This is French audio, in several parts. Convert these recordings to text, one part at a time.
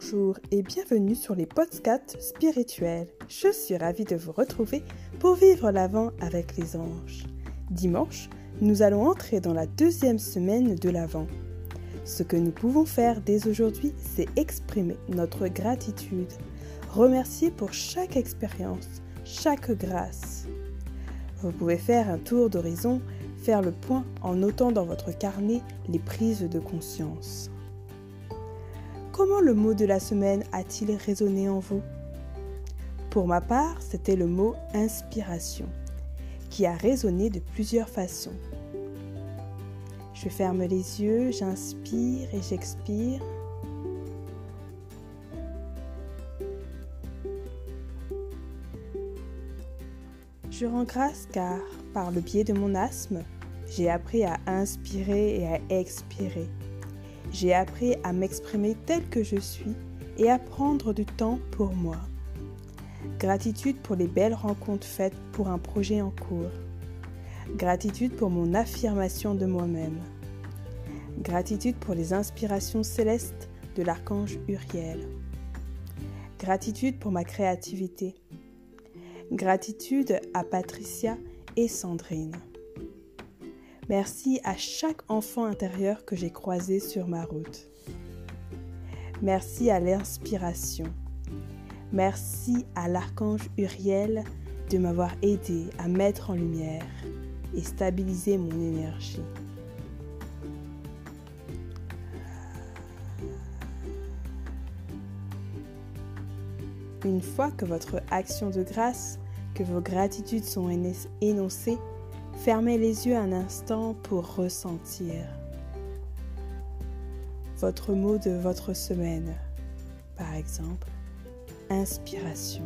Bonjour et bienvenue sur les podcasts spirituels. Je suis ravie de vous retrouver pour vivre l'Avent avec les anges. Dimanche, nous allons entrer dans la deuxième semaine de l'Avent. Ce que nous pouvons faire dès aujourd'hui, c'est exprimer notre gratitude, remercier pour chaque expérience, chaque grâce. Vous pouvez faire un tour d'horizon, faire le point en notant dans votre carnet les prises de conscience. Comment le mot de la semaine a-t-il résonné en vous? Pour ma part, c'était le mot inspiration, qui a résonné de plusieurs façons. Je ferme les yeux, j'inspire et j'expire. Je rends grâce car, par le biais de mon asthme, j'ai appris à inspirer et à expirer j'ai appris à m'exprimer tel que je suis et à prendre du temps pour moi. Gratitude pour les belles rencontres faites pour un projet en cours. Gratitude pour mon affirmation de moi-même. Gratitude pour les inspirations célestes de l'archange Uriel. Gratitude pour ma créativité. Gratitude à Patricia et Sandrine. Merci à chaque enfant intérieur que j'ai croisé sur ma route. Merci à l'inspiration. Merci à l'archange Uriel de m'avoir aidé à mettre en lumière et stabiliser mon énergie. Une fois que votre action de grâce, que vos gratitudes sont énoncées, Fermez les yeux un instant pour ressentir votre mot de votre semaine. Par exemple, inspiration.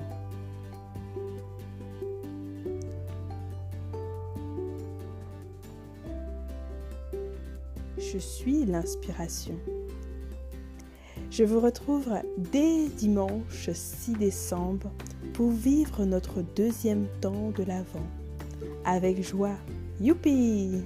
Je suis l'inspiration. Je vous retrouve dès dimanche 6 décembre pour vivre notre deuxième temps de l'Avent avec joie. Youpi